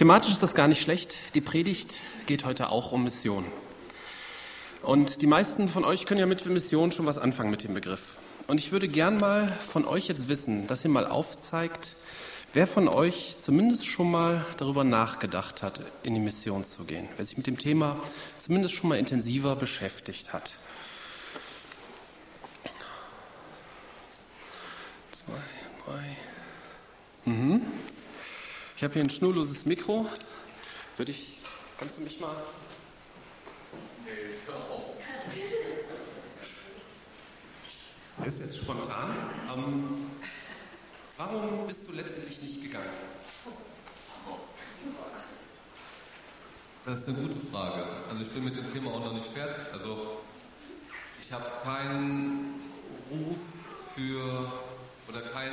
Thematisch ist das gar nicht schlecht. Die Predigt geht heute auch um Mission. Und die meisten von euch können ja mit Mission schon was anfangen mit dem Begriff. Und ich würde gern mal von euch jetzt wissen, dass ihr mal aufzeigt, wer von euch zumindest schon mal darüber nachgedacht hat, in die Mission zu gehen. Wer sich mit dem Thema zumindest schon mal intensiver beschäftigt hat. Zwei, drei. Mhm. Ich habe hier ein schnurloses Mikro. Würde ich, kannst du mich mal. Das ist jetzt spontan. Ähm, warum bist du letztendlich nicht gegangen? Das ist eine gute Frage. Also ich bin mit dem Thema auch noch nicht fertig. Also ich habe keinen Ruf für oder kein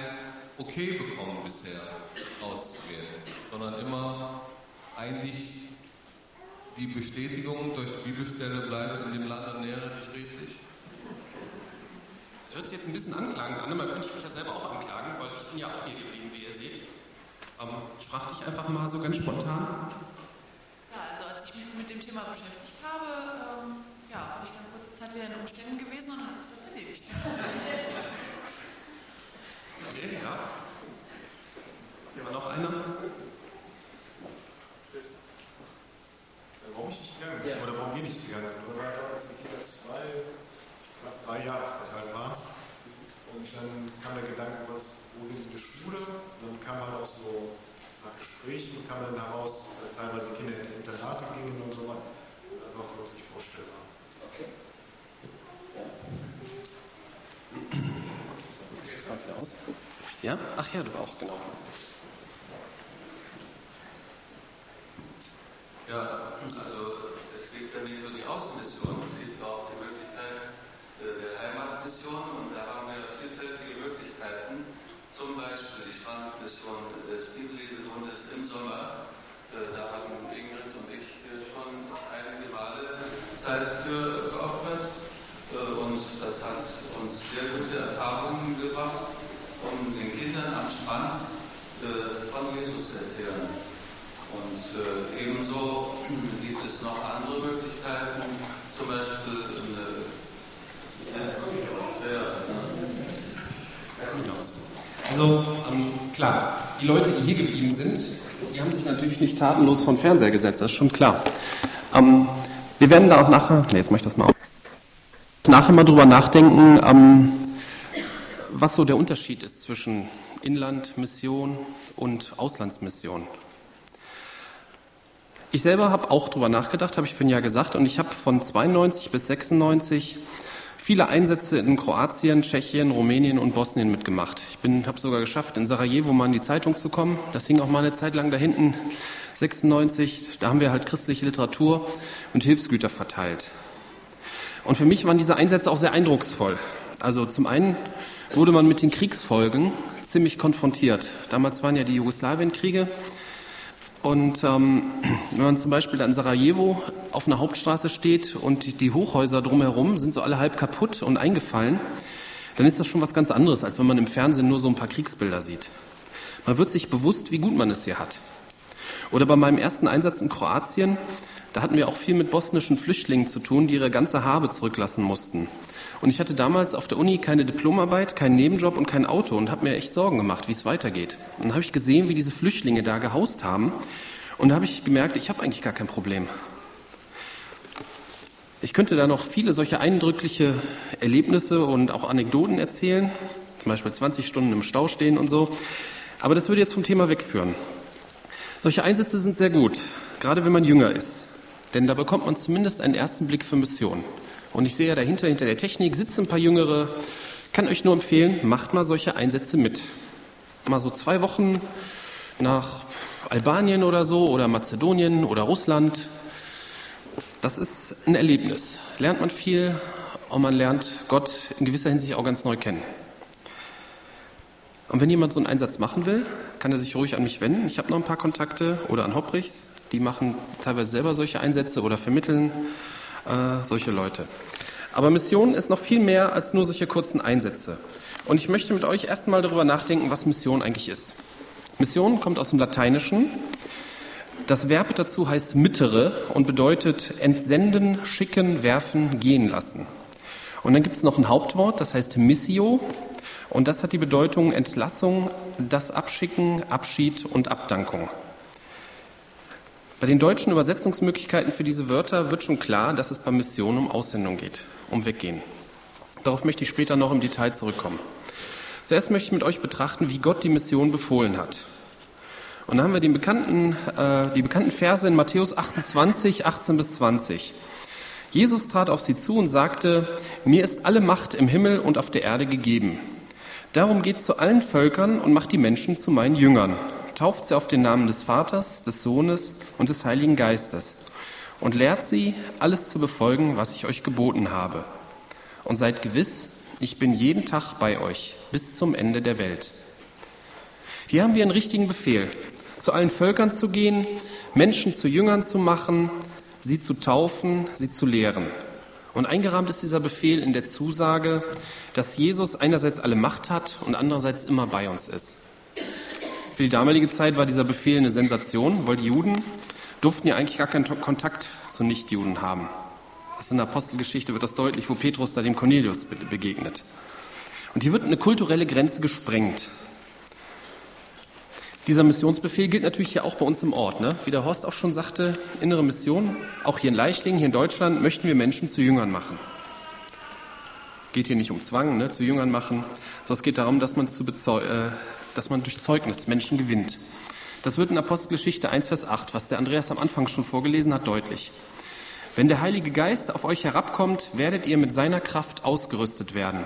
Okay bekommen bisher auszuwählen, sondern immer eigentlich die Bestätigung durch Bibelstelle bleibe in dem Land und nähere dich redlich. Das hört sich jetzt ein bisschen anklagend an, man könnte mich ja selber auch anklagen, weil ich bin ja auch hier geblieben, wie ihr seht. Ähm, ich frage dich einfach mal so ganz spontan. Ja, also als ich mich mit dem Thema beschäftigt habe, ähm, ja, habe ich dann kurze Zeit wieder in Umständen gewesen und dann hat sich das erledigt. Okay, ja. Hier war noch einer. Warum ich nicht gegangen bin? Oder warum wir nicht gegangen sind? Oder war damals die Kinder zwei, knapp drei Jahre alt waren. Und dann kam der Gedanke, was, wo gehen sie in die Schule? Und dann kam halt auch so nach Gesprächen, kam dann heraus, dass teilweise Kinder in Internate gingen und so weiter. Einfach, was wir uns nicht vorstellbar. Okay. mal wieder aus. Ja? Du auch, genau. Ja, also es gibt ja nicht nur die Außenmission, es gibt auch die Möglichkeit äh, der Heimatmission und da haben wir vielfältige Möglichkeiten. Zum Beispiel die Straßenmission des Bibellesegrundes im Sommer. Äh, da haben Ingrid und ich äh, schon einige Male Zeit für geopfert und das hat uns sehr gute Erfahrungen Kindern am Strand von Jesus erzählen. Und äh, ebenso gibt es noch andere Möglichkeiten, zum Beispiel äh, Also ähm, klar, die Leute, die hier geblieben sind, die haben sich natürlich nicht tatenlos vom Fernseher gesetzt, das ist schon klar. Ähm, wir werden da auch nachher, nee, jetzt mache ich das mal auf, nachher mal drüber nachdenken, ähm, was so der Unterschied ist zwischen Inlandmission und Auslandsmission. Ich selber habe auch darüber nachgedacht, habe ich vorhin ja gesagt, und ich habe von 92 bis 96 viele Einsätze in Kroatien, Tschechien, Rumänien und Bosnien mitgemacht. Ich habe sogar geschafft, in Sarajevo mal in die Zeitung zu kommen. Das hing auch mal eine Zeit lang da hinten, 96. Da haben wir halt christliche Literatur und Hilfsgüter verteilt. Und für mich waren diese Einsätze auch sehr eindrucksvoll. Also zum einen wurde man mit den Kriegsfolgen ziemlich konfrontiert. Damals waren ja die Jugoslawienkriege. Und ähm, wenn man zum Beispiel in Sarajevo auf einer Hauptstraße steht und die Hochhäuser drumherum sind so alle halb kaputt und eingefallen, dann ist das schon was ganz anderes, als wenn man im Fernsehen nur so ein paar Kriegsbilder sieht. Man wird sich bewusst, wie gut man es hier hat. Oder bei meinem ersten Einsatz in Kroatien, da hatten wir auch viel mit bosnischen Flüchtlingen zu tun, die ihre ganze Habe zurücklassen mussten. Und ich hatte damals auf der Uni keine Diplomarbeit, keinen Nebenjob und kein Auto und habe mir echt Sorgen gemacht, wie es weitergeht. Und dann habe ich gesehen, wie diese Flüchtlinge da gehaust haben. Und da habe ich gemerkt, ich habe eigentlich gar kein Problem. Ich könnte da noch viele solche eindrückliche Erlebnisse und auch Anekdoten erzählen, zum Beispiel 20 Stunden im Stau stehen und so. Aber das würde jetzt vom Thema wegführen. Solche Einsätze sind sehr gut, gerade wenn man jünger ist. Denn da bekommt man zumindest einen ersten Blick für Mission. Und ich sehe ja dahinter, hinter der Technik sitzen ein paar Jüngere. Kann euch nur empfehlen, macht mal solche Einsätze mit. Mal so zwei Wochen nach Albanien oder so oder Mazedonien oder Russland. Das ist ein Erlebnis. Lernt man viel und man lernt Gott in gewisser Hinsicht auch ganz neu kennen. Und wenn jemand so einen Einsatz machen will, kann er sich ruhig an mich wenden. Ich habe noch ein paar Kontakte oder an Hopprichs. Die machen teilweise selber solche Einsätze oder vermitteln äh, solche Leute. Aber Mission ist noch viel mehr als nur solche kurzen Einsätze. Und ich möchte mit euch erstmal darüber nachdenken, was Mission eigentlich ist. Mission kommt aus dem Lateinischen Das Verb dazu heißt mittere und bedeutet entsenden, schicken, werfen, gehen lassen. Und dann gibt es noch ein Hauptwort, das heißt missio. Und das hat die Bedeutung Entlassung, das Abschicken, Abschied und Abdankung. Bei den deutschen Übersetzungsmöglichkeiten für diese Wörter wird schon klar, dass es bei Mission um Aussendung geht, um Weggehen. Darauf möchte ich später noch im Detail zurückkommen. Zuerst möchte ich mit euch betrachten, wie Gott die Mission befohlen hat. Und dann haben wir die bekannten, äh, die bekannten Verse in Matthäus 28, 18 bis 20. Jesus trat auf sie zu und sagte, mir ist alle Macht im Himmel und auf der Erde gegeben. Darum geht zu allen Völkern und macht die Menschen zu meinen Jüngern. Tauft sie auf den Namen des Vaters, des Sohnes und des Heiligen Geistes und lehrt sie, alles zu befolgen, was ich euch geboten habe. Und seid gewiss, ich bin jeden Tag bei euch bis zum Ende der Welt. Hier haben wir einen richtigen Befehl zu allen Völkern zu gehen, Menschen zu Jüngern zu machen, sie zu taufen, sie zu lehren. Und eingerahmt ist dieser Befehl in der Zusage, dass Jesus einerseits alle Macht hat und andererseits immer bei uns ist. Für die damalige Zeit war dieser Befehl eine Sensation, weil die Juden durften ja eigentlich gar keinen Kontakt zu Nichtjuden haben. Das in der Apostelgeschichte wird das deutlich, wo Petrus da dem Cornelius begegnet. Und hier wird eine kulturelle Grenze gesprengt. Dieser Missionsbefehl gilt natürlich hier auch bei uns im Ort. Ne? Wie der Horst auch schon sagte, innere Mission, auch hier in Leichlingen, hier in Deutschland, möchten wir Menschen zu Jüngern machen. Geht hier nicht um Zwang, ne, zu Jüngern machen, sondern es geht darum, dass man, zu äh, dass man durch Zeugnis Menschen gewinnt. Das wird in Apostelgeschichte 1, Vers 8, was der Andreas am Anfang schon vorgelesen hat, deutlich. Wenn der Heilige Geist auf euch herabkommt, werdet ihr mit seiner Kraft ausgerüstet werden.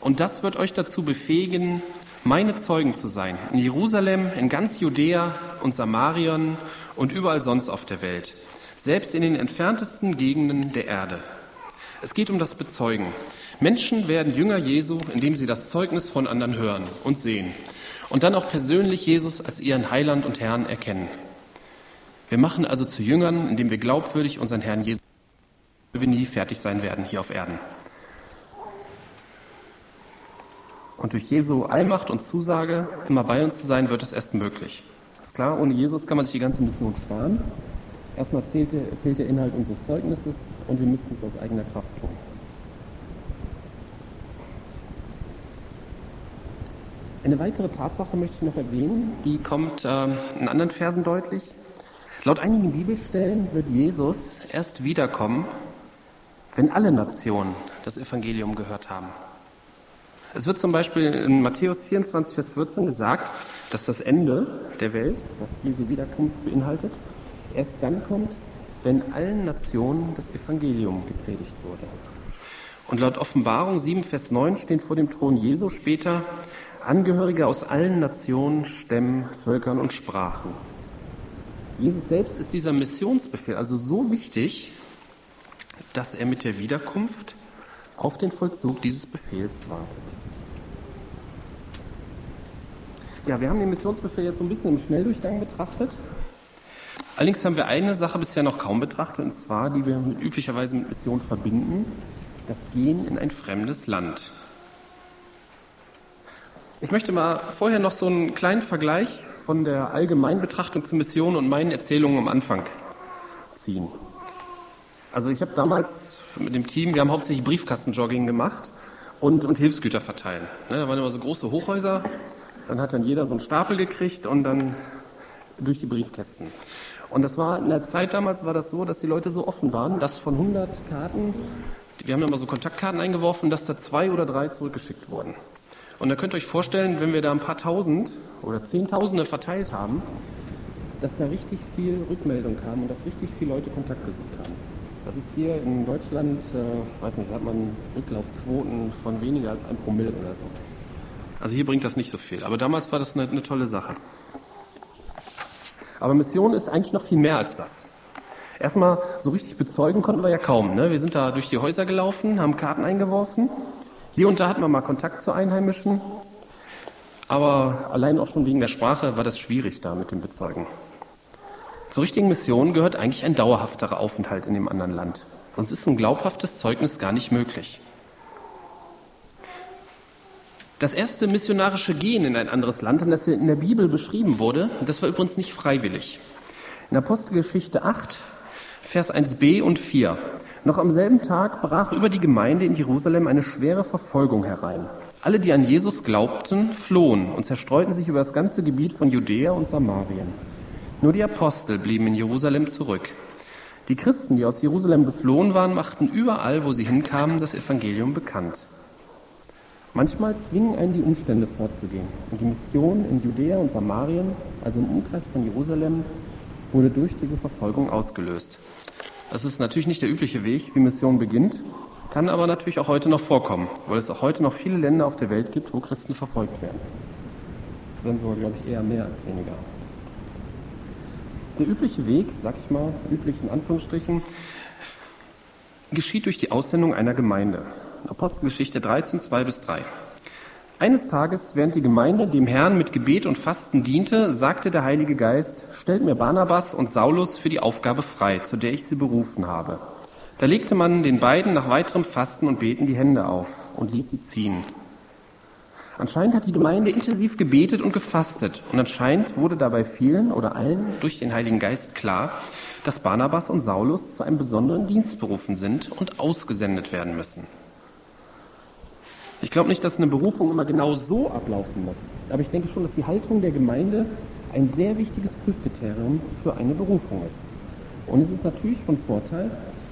Und das wird euch dazu befähigen, meine Zeugen zu sein, in Jerusalem, in ganz Judäa und Samarien und überall sonst auf der Welt, selbst in den entferntesten Gegenden der Erde. Es geht um das Bezeugen. Menschen werden Jünger Jesu, indem sie das Zeugnis von anderen hören und sehen und dann auch persönlich Jesus als ihren Heiland und Herrn erkennen. Wir machen also zu Jüngern, indem wir glaubwürdig unseren Herrn Jesus, wir nie fertig sein werden hier auf Erden. Und durch Jesu Allmacht und Zusage, immer bei uns zu sein, wird es erst möglich. Ist klar, ohne Jesus kann man sich die ganze Mission sparen. Erstmal zählte, fehlt der Inhalt unseres Zeugnisses und wir müssten es aus eigener Kraft tun. Eine weitere Tatsache möchte ich noch erwähnen, die kommt äh, in anderen Versen deutlich. Laut einigen Bibelstellen wird Jesus erst wiederkommen, wenn alle Nationen das Evangelium gehört haben. Es wird zum Beispiel in Matthäus 24, Vers 14 gesagt, dass das Ende der Welt, was Jesu Wiederkunft beinhaltet, erst dann kommt, wenn allen Nationen das Evangelium gepredigt wurde. Und laut Offenbarung 7, Vers 9 stehen vor dem Thron Jesu später Angehörige aus allen Nationen, Stämmen, Völkern und Sprachen. Jesus selbst ist dieser Missionsbefehl also so wichtig, dass er mit der Wiederkunft auf den Vollzug dieses Befehls wartet. Ja, wir haben den Missionsbefehl jetzt so ein bisschen im Schnelldurchgang betrachtet. Allerdings haben wir eine Sache bisher noch kaum betrachtet, und zwar, die wir üblicherweise mit Mission verbinden, das Gehen in ein fremdes Land. Ich möchte mal vorher noch so einen kleinen Vergleich von der Allgemeinbetrachtung zur Mission und meinen Erzählungen am Anfang ziehen. Also ich habe damals mit dem Team, wir haben hauptsächlich Briefkastenjogging gemacht und, und Hilfsgüter verteilen. Ne, da waren immer so große Hochhäuser, dann hat dann jeder so einen Stapel gekriegt und dann durch die Briefkästen. Und das war in der Zeit damals war das so, dass die Leute so offen waren, dass von 100 Karten, wir haben immer so Kontaktkarten eingeworfen, dass da zwei oder drei zurückgeschickt wurden. Und da könnt ihr euch vorstellen, wenn wir da ein paar tausend oder zehntausende verteilt haben, dass da richtig viel Rückmeldung kam und dass richtig viele Leute Kontakt gesucht haben. Das ist hier in Deutschland, äh, weiß nicht, hat man Rücklaufquoten von weniger als ein Promille oder so. Also hier bringt das nicht so viel. Aber damals war das eine, eine tolle Sache. Aber Mission ist eigentlich noch viel mehr als das. Erstmal, so richtig bezeugen konnten wir ja kaum. Ne? Wir sind da durch die Häuser gelaufen, haben Karten eingeworfen. Hier und da hatten wir mal Kontakt zu Einheimischen. Aber allein auch schon wegen der Sprache war das schwierig da mit dem Bezeugen. Zur richtigen Mission gehört eigentlich ein dauerhafterer Aufenthalt in dem anderen Land. Sonst ist ein glaubhaftes Zeugnis gar nicht möglich. Das erste missionarische Gehen in ein anderes Land, das in der Bibel beschrieben wurde, das war übrigens nicht freiwillig. In Apostelgeschichte 8, Vers 1b und 4. Noch am selben Tag brach über die Gemeinde in Jerusalem eine schwere Verfolgung herein. Alle, die an Jesus glaubten, flohen und zerstreuten sich über das ganze Gebiet von Judäa und Samarien. Nur die Apostel blieben in Jerusalem zurück. Die Christen, die aus Jerusalem geflohen waren, machten überall, wo sie hinkamen, das Evangelium bekannt. Manchmal zwingen einen die Umstände vorzugehen. Und die Mission in Judäa und Samarien, also im Umkreis von Jerusalem, wurde durch diese Verfolgung ausgelöst. Das ist natürlich nicht der übliche Weg, wie Mission beginnt, kann aber natürlich auch heute noch vorkommen, weil es auch heute noch viele Länder auf der Welt gibt, wo Christen verfolgt werden. Das werden sogar, glaube ich, eher mehr als weniger. Der übliche Weg, sag ich mal, üblich in Anführungsstrichen, geschieht durch die Aussendung einer Gemeinde. Apostelgeschichte 13, 2 bis 3. Eines Tages, während die Gemeinde dem Herrn mit Gebet und Fasten diente, sagte der Heilige Geist, stellt mir Barnabas und Saulus für die Aufgabe frei, zu der ich sie berufen habe. Da legte man den beiden nach weiterem Fasten und Beten die Hände auf und ließ sie ziehen. Anscheinend hat die Gemeinde intensiv gebetet und gefastet und anscheinend wurde dabei vielen oder allen durch den Heiligen Geist klar, dass Barnabas und Saulus zu einem besonderen Dienst berufen sind und ausgesendet werden müssen. Ich glaube nicht, dass eine Berufung immer genau so ablaufen muss, aber ich denke schon, dass die Haltung der Gemeinde ein sehr wichtiges Prüfkriterium für eine Berufung ist. Und es ist natürlich von Vorteil,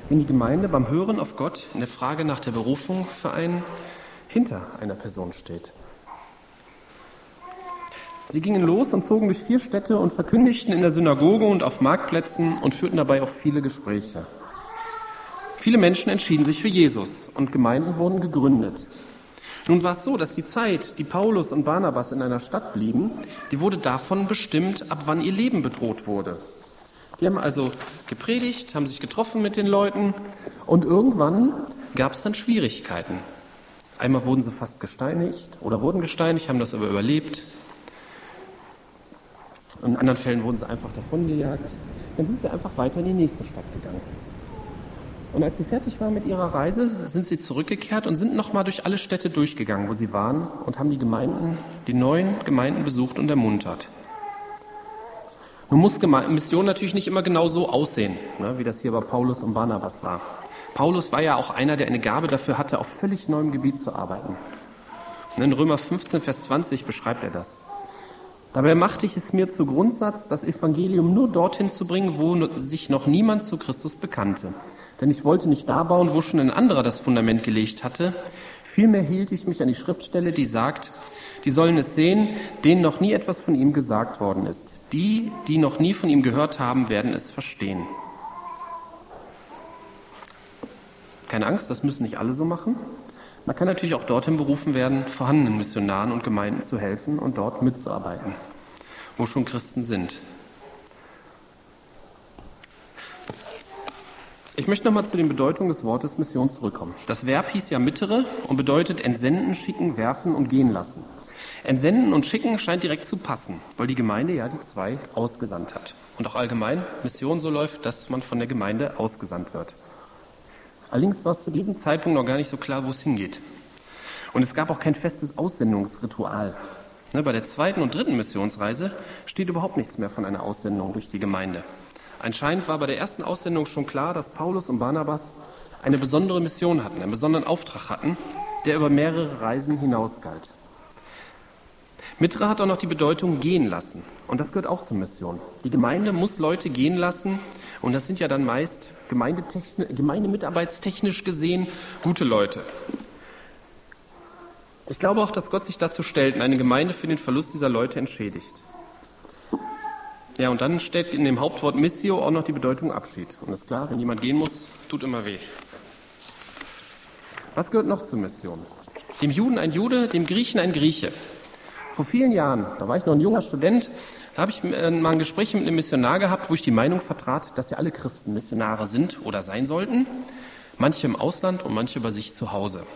wenn die Gemeinde beim Hören auf Gott in der Frage nach der Berufung für einen hinter einer Person steht. Sie gingen los und zogen durch vier Städte und verkündigten in der Synagoge und auf Marktplätzen und führten dabei auch viele Gespräche. Viele Menschen entschieden sich für Jesus und Gemeinden wurden gegründet. Nun war es so, dass die Zeit, die Paulus und Barnabas in einer Stadt blieben, die wurde davon bestimmt, ab wann ihr Leben bedroht wurde. Die haben also gepredigt, haben sich getroffen mit den Leuten und irgendwann gab es dann Schwierigkeiten. Einmal wurden sie fast gesteinigt oder wurden gesteinigt, haben das aber überlebt. In anderen Fällen wurden sie einfach davongejagt. Dann sind sie einfach weiter in die nächste Stadt gegangen. Und als sie fertig waren mit ihrer Reise, sind sie zurückgekehrt und sind nochmal durch alle Städte durchgegangen, wo sie waren und haben die Gemeinden, die neuen Gemeinden besucht und ermuntert. Nun muss Mission natürlich nicht immer genau so aussehen, ne, wie das hier bei Paulus und Barnabas war. Paulus war ja auch einer, der eine Gabe dafür hatte, auf völlig neuem Gebiet zu arbeiten. In Römer 15, Vers 20 beschreibt er das. Dabei machte ich es mir zu Grundsatz, das Evangelium nur dorthin zu bringen, wo sich noch niemand zu Christus bekannte. Denn ich wollte nicht da bauen, wo schon ein anderer das Fundament gelegt hatte. Vielmehr hielt ich mich an die Schriftstelle, die sagt, die sollen es sehen, denen noch nie etwas von ihm gesagt worden ist. Die, die noch nie von ihm gehört haben, werden es verstehen. Keine Angst, das müssen nicht alle so machen. Man kann natürlich auch dorthin berufen werden, vorhandenen Missionaren und Gemeinden zu helfen und dort mitzuarbeiten, wo schon Christen sind. Ich möchte nochmal zu den Bedeutungen des Wortes Mission zurückkommen. Das Verb hieß ja mittere und bedeutet entsenden, schicken, werfen und gehen lassen. Entsenden und schicken scheint direkt zu passen, weil die Gemeinde ja die zwei ausgesandt hat. Und auch allgemein Mission so läuft, dass man von der Gemeinde ausgesandt wird. Allerdings war es zu diesem Zeitpunkt noch gar nicht so klar, wo es hingeht. Und es gab auch kein festes Aussendungsritual. Ne, bei der zweiten und dritten Missionsreise steht überhaupt nichts mehr von einer Aussendung durch die Gemeinde. Anscheinend war bei der ersten Aussendung schon klar, dass Paulus und Barnabas eine besondere Mission hatten, einen besonderen Auftrag hatten, der über mehrere Reisen hinausgalt. Mitra hat auch noch die Bedeutung gehen lassen. Und das gehört auch zur Mission. Die Gemeinde muss Leute gehen lassen. Und das sind ja dann meist gemeindemitarbeitstechnisch gesehen gute Leute. Ich glaube auch, dass Gott sich dazu stellt und eine Gemeinde für den Verlust dieser Leute entschädigt. Ja, und dann steht in dem Hauptwort Missio auch noch die Bedeutung Abschied. Und ist klar, wenn jemand gehen muss, tut immer weh. Was gehört noch zur Mission? Dem Juden ein Jude, dem Griechen ein Grieche. Vor vielen Jahren, da war ich noch ein junger Student, da habe ich äh, mal ein Gespräch mit einem Missionar gehabt, wo ich die Meinung vertrat, dass ja alle Christen Missionare sind oder sein sollten, manche im Ausland und manche bei sich zu Hause.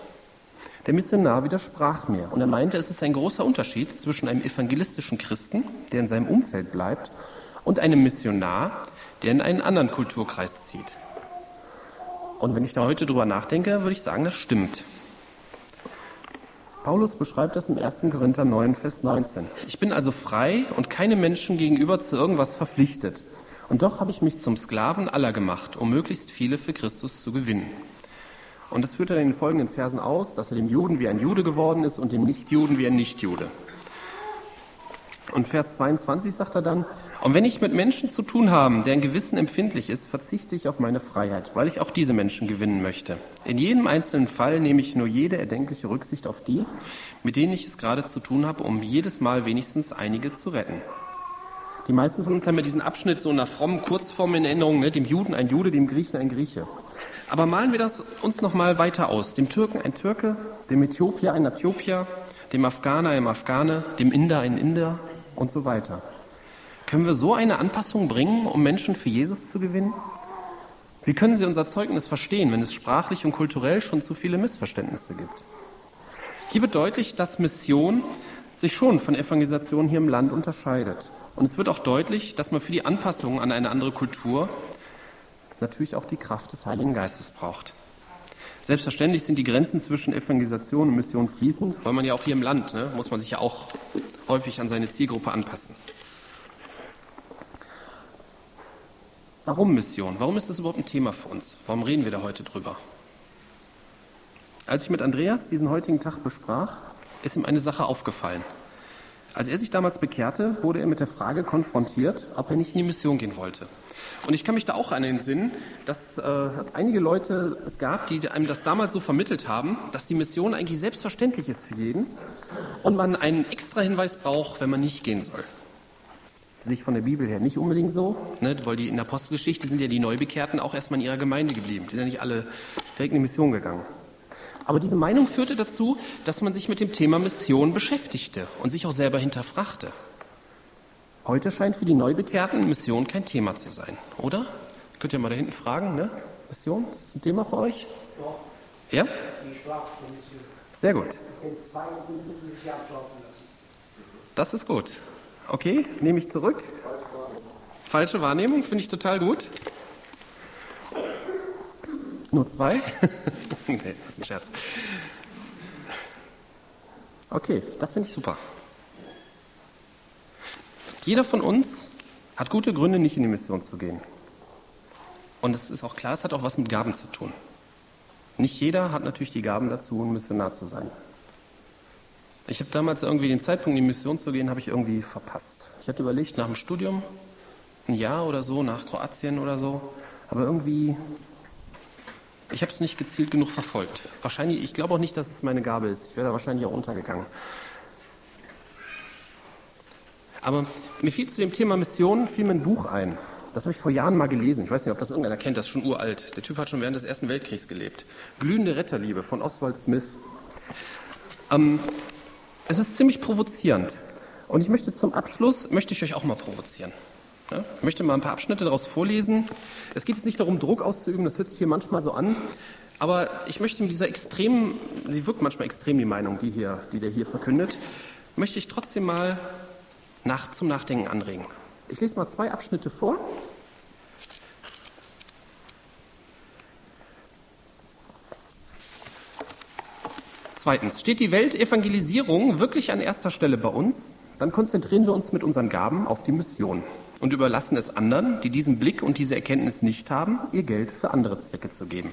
Der Missionar widersprach mir und er meinte, es ist ein großer Unterschied zwischen einem evangelistischen Christen, der in seinem Umfeld bleibt, und einem Missionar, der in einen anderen Kulturkreis zieht. Und wenn ich da heute drüber nachdenke, würde ich sagen, das stimmt. Paulus beschreibt das im 1. Korinther 9, Vers 19. Ich bin also frei und keine Menschen gegenüber zu irgendwas verpflichtet. Und doch habe ich mich zum Sklaven aller gemacht, um möglichst viele für Christus zu gewinnen. Und das führt er in den folgenden Versen aus, dass er dem Juden wie ein Jude geworden ist und dem Nichtjuden wie ein Nichtjude. Und Vers 22 sagt er dann, und wenn ich mit Menschen zu tun habe, deren Gewissen empfindlich ist, verzichte ich auf meine Freiheit, weil ich auch diese Menschen gewinnen möchte. In jedem einzelnen Fall nehme ich nur jede erdenkliche Rücksicht auf die, mit denen ich es gerade zu tun habe, um jedes Mal wenigstens einige zu retten. Die meisten von uns haben ja diesen Abschnitt so einer frommen Kurzform in Erinnerung, ne? dem Juden ein Jude, dem Griechen ein Grieche. Aber malen wir das uns noch mal weiter aus. Dem Türken ein Türke, dem Äthiopier ein Äthiopier, dem Afghaner ein Afghane, dem Inder ein Inder und so weiter. Können wir so eine Anpassung bringen, um Menschen für Jesus zu gewinnen? Wie können Sie unser Zeugnis verstehen, wenn es sprachlich und kulturell schon zu viele Missverständnisse gibt? Hier wird deutlich, dass Mission sich schon von Evangelisation hier im Land unterscheidet. Und es wird auch deutlich, dass man für die Anpassung an eine andere Kultur natürlich auch die Kraft des Heiligen Geistes braucht. Selbstverständlich sind die Grenzen zwischen Evangelisation und Mission fließend, weil man ja auch hier im Land, ne, muss man sich ja auch häufig an seine Zielgruppe anpassen. Warum Mission? Warum ist das überhaupt ein Thema für uns? Warum reden wir da heute drüber? Als ich mit Andreas diesen heutigen Tag besprach, ist ihm eine Sache aufgefallen. Als er sich damals bekehrte, wurde er mit der Frage konfrontiert, ob er nicht in die Mission gehen wollte. Und ich kann mich da auch an den Sinn, dass äh, einige Leute es gab, die einem das damals so vermittelt haben, dass die Mission eigentlich selbstverständlich ist für jeden und man einen extra Hinweis braucht, wenn man nicht gehen soll sich von der Bibel her nicht unbedingt so, ne, weil die in der Apostelgeschichte sind ja die Neubekehrten auch erstmal in ihrer Gemeinde geblieben. Die sind ja nicht alle direkt in die Mission gegangen. Aber diese Meinung führte dazu, dass man sich mit dem Thema Mission beschäftigte und sich auch selber hinterfragte. Heute scheint für die Neubekehrten Mission kein Thema zu sein, oder? Könnt ihr mal da hinten fragen, ne? Mission, ist ein Thema für euch? Ja? Sehr gut. Das ist gut. Okay, nehme ich zurück. Falsche Wahrnehmung, finde ich total gut. Nur zwei? nee, das ist ein Scherz. Okay, das finde ich super. Jeder von uns hat gute Gründe, nicht in die Mission zu gehen. Und es ist auch klar, es hat auch was mit Gaben zu tun. Nicht jeder hat natürlich die Gaben dazu, ein Missionar zu sein. Ich habe damals irgendwie den Zeitpunkt, in die Mission zu gehen, habe ich irgendwie verpasst. Ich hatte überlegt, nach dem Studium, ein Jahr oder so, nach Kroatien oder so, aber irgendwie, ich habe es nicht gezielt genug verfolgt. Wahrscheinlich, ich glaube auch nicht, dass es meine Gabe ist. Ich wäre da wahrscheinlich auch untergegangen. Aber mir fiel zu dem Thema Mission fiel mir ein Buch ein. Das habe ich vor Jahren mal gelesen. Ich weiß nicht, ob das irgendeiner kennt, das ist schon uralt. Der Typ hat schon während des Ersten Weltkriegs gelebt. Glühende Retterliebe von Oswald Smith. Ähm, es ist ziemlich provozierend. Und ich möchte zum Abschluss, möchte ich euch auch mal provozieren. Ich möchte mal ein paar Abschnitte daraus vorlesen. Es geht jetzt nicht darum, Druck auszuüben, das hört sich hier manchmal so an. Aber ich möchte mit dieser extremen, sie wirkt manchmal extrem, die Meinung, die, hier, die der hier verkündet, möchte ich trotzdem mal nach, zum Nachdenken anregen. Ich lese mal zwei Abschnitte vor. Zweitens, steht die Weltevangelisierung wirklich an erster Stelle bei uns, dann konzentrieren wir uns mit unseren Gaben auf die Mission und überlassen es anderen, die diesen Blick und diese Erkenntnis nicht haben, ihr Geld für andere Zwecke zu geben.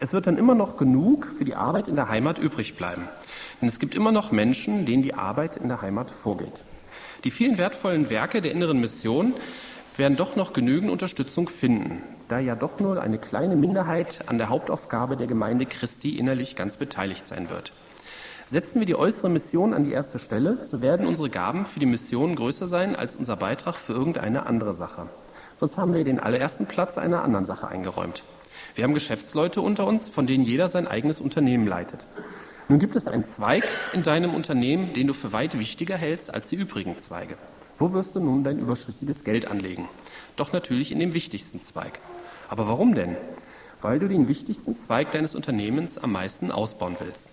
Es wird dann immer noch genug für die Arbeit in der Heimat übrig bleiben. Denn es gibt immer noch Menschen, denen die Arbeit in der Heimat vorgeht. Die vielen wertvollen Werke der inneren Mission werden doch noch genügend Unterstützung finden, da ja doch nur eine kleine Minderheit an der Hauptaufgabe der Gemeinde Christi innerlich ganz beteiligt sein wird. Setzen wir die äußere Mission an die erste Stelle, so werden unsere Gaben für die Mission größer sein als unser Beitrag für irgendeine andere Sache. Sonst haben wir den allerersten Platz einer anderen Sache eingeräumt. Wir haben Geschäftsleute unter uns, von denen jeder sein eigenes Unternehmen leitet. Nun gibt es einen Zweig in deinem Unternehmen, den du für weit wichtiger hältst als die übrigen Zweige. Wo wirst du nun dein überschüssiges Geld anlegen? Doch natürlich in dem wichtigsten Zweig. Aber warum denn? Weil du den wichtigsten Zweig deines Unternehmens am meisten ausbauen willst.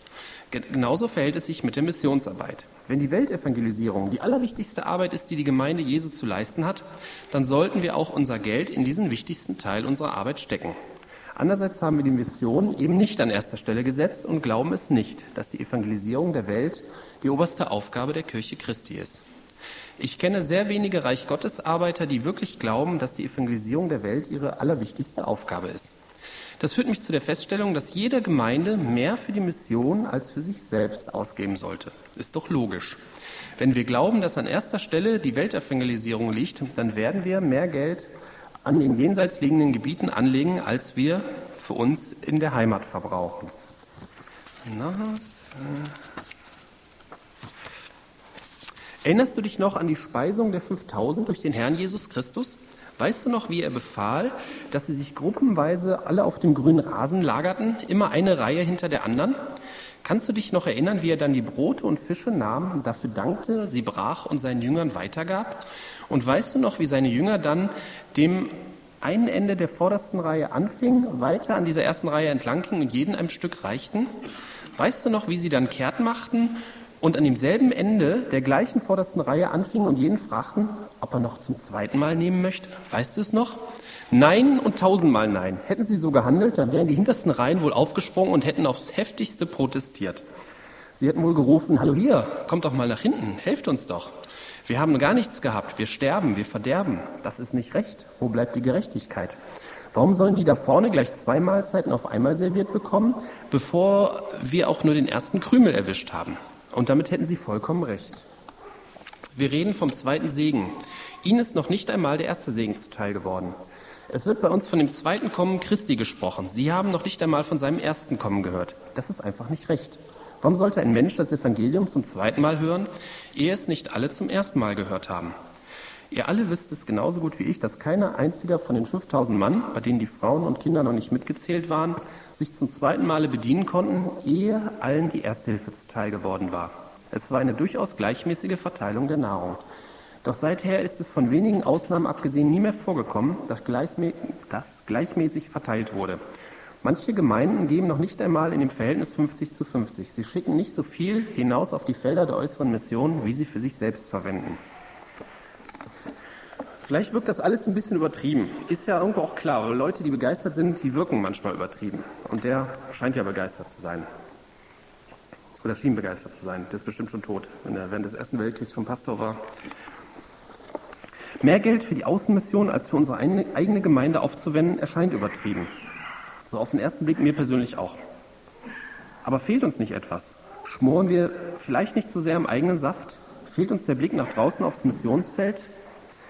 Genauso verhält es sich mit der Missionsarbeit. Wenn die Weltevangelisierung die allerwichtigste Arbeit ist, die die Gemeinde Jesu zu leisten hat, dann sollten wir auch unser Geld in diesen wichtigsten Teil unserer Arbeit stecken. Andererseits haben wir die Mission eben nicht an erster Stelle gesetzt und glauben es nicht, dass die Evangelisierung der Welt die oberste Aufgabe der Kirche Christi ist. Ich kenne sehr wenige Reich Gottes Arbeiter, die wirklich glauben, dass die Evangelisierung der Welt ihre allerwichtigste Aufgabe ist. Das führt mich zu der Feststellung, dass jede Gemeinde mehr für die Mission als für sich selbst ausgeben sollte. Ist doch logisch. Wenn wir glauben, dass an erster Stelle die Weltevangelisierung liegt, dann werden wir mehr Geld an den jenseits liegenden Gebieten anlegen, als wir für uns in der Heimat verbrauchen. Erinnerst du dich noch an die Speisung der 5000 durch den Herrn Jesus Christus? Weißt du noch, wie er befahl, dass sie sich gruppenweise alle auf dem grünen Rasen lagerten, immer eine Reihe hinter der anderen? Kannst du dich noch erinnern, wie er dann die Brote und Fische nahm, dafür dankte, sie brach und seinen Jüngern weitergab? Und weißt du noch, wie seine Jünger dann dem einen Ende der vordersten Reihe anfingen, weiter an dieser ersten Reihe entlang gingen und jeden ein Stück reichten? Weißt du noch, wie sie dann kehrt machten und an demselben Ende der gleichen vordersten Reihe anfingen und jeden fragten, ob er noch zum zweiten Mal nehmen möchte? Weißt du es noch? Nein und tausendmal Nein. Hätten sie so gehandelt, dann wären die hintersten Reihen wohl aufgesprungen und hätten aufs heftigste protestiert. Sie hätten wohl gerufen, hallo hier, kommt doch mal nach hinten, helft uns doch. Wir haben gar nichts gehabt, wir sterben, wir verderben. Das ist nicht recht. Wo bleibt die Gerechtigkeit? Warum sollen die da vorne gleich zwei Mahlzeiten auf einmal serviert bekommen, bevor wir auch nur den ersten Krümel erwischt haben? Und damit hätten sie vollkommen recht. Wir reden vom zweiten Segen. Ihnen ist noch nicht einmal der erste Segen zuteil geworden. Es wird bei uns von dem zweiten Kommen Christi gesprochen. Sie haben noch nicht einmal von seinem ersten Kommen gehört. Das ist einfach nicht recht. Warum sollte ein Mensch das Evangelium zum zweiten Mal hören, ehe es nicht alle zum ersten Mal gehört haben? Ihr alle wisst es genauso gut wie ich, dass keiner einziger von den 5000 Mann, bei denen die Frauen und Kinder noch nicht mitgezählt waren, sich zum zweiten Male bedienen konnten, ehe allen die Erste Hilfe zuteil geworden war. Es war eine durchaus gleichmäßige Verteilung der Nahrung. Doch seither ist es von wenigen Ausnahmen abgesehen nie mehr vorgekommen, dass, gleichmä dass gleichmäßig verteilt wurde. Manche Gemeinden geben noch nicht einmal in dem Verhältnis 50 zu 50. Sie schicken nicht so viel hinaus auf die Felder der äußeren Mission, wie sie für sich selbst verwenden. Vielleicht wirkt das alles ein bisschen übertrieben. Ist ja irgendwo auch klar, aber Leute, die begeistert sind, die wirken manchmal übertrieben. Und der scheint ja begeistert zu sein. Oder schien begeistert zu sein. Der ist bestimmt schon tot, wenn er während des Ersten Weltkriegs vom Pastor war. Mehr Geld für die Außenmission als für unsere eigene Gemeinde aufzuwenden, erscheint übertrieben. So auf den ersten Blick mir persönlich auch. Aber fehlt uns nicht etwas? Schmoren wir vielleicht nicht zu so sehr im eigenen Saft? Fehlt uns der Blick nach draußen aufs Missionsfeld?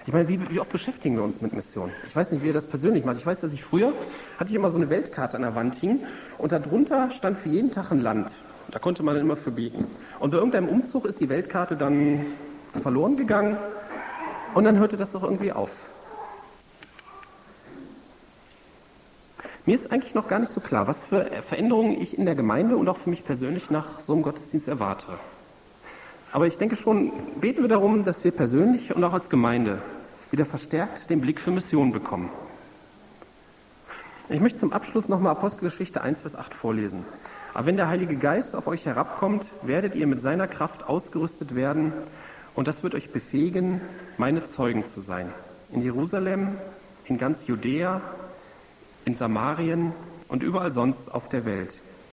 Ich meine, wie, wie, oft beschäftigen wir uns mit Mission? Ich weiß nicht, wie ihr das persönlich macht. Ich weiß, dass ich früher hatte ich immer so eine Weltkarte an der Wand hing und darunter stand für jeden Tag ein Land. Da konnte man dann immer für bieten. Und bei irgendeinem Umzug ist die Weltkarte dann verloren gegangen und dann hörte das doch irgendwie auf. Mir ist eigentlich noch gar nicht so klar, was für Veränderungen ich in der Gemeinde und auch für mich persönlich nach so einem Gottesdienst erwarte. Aber ich denke schon, beten wir darum, dass wir persönlich und auch als Gemeinde wieder verstärkt den Blick für Mission bekommen. Ich möchte zum Abschluss nochmal Apostelgeschichte 1, Vers 8 vorlesen. Aber wenn der Heilige Geist auf euch herabkommt, werdet ihr mit seiner Kraft ausgerüstet werden und das wird euch befähigen, meine Zeugen zu sein. In Jerusalem, in ganz Judäa, in Samarien und überall sonst auf der Welt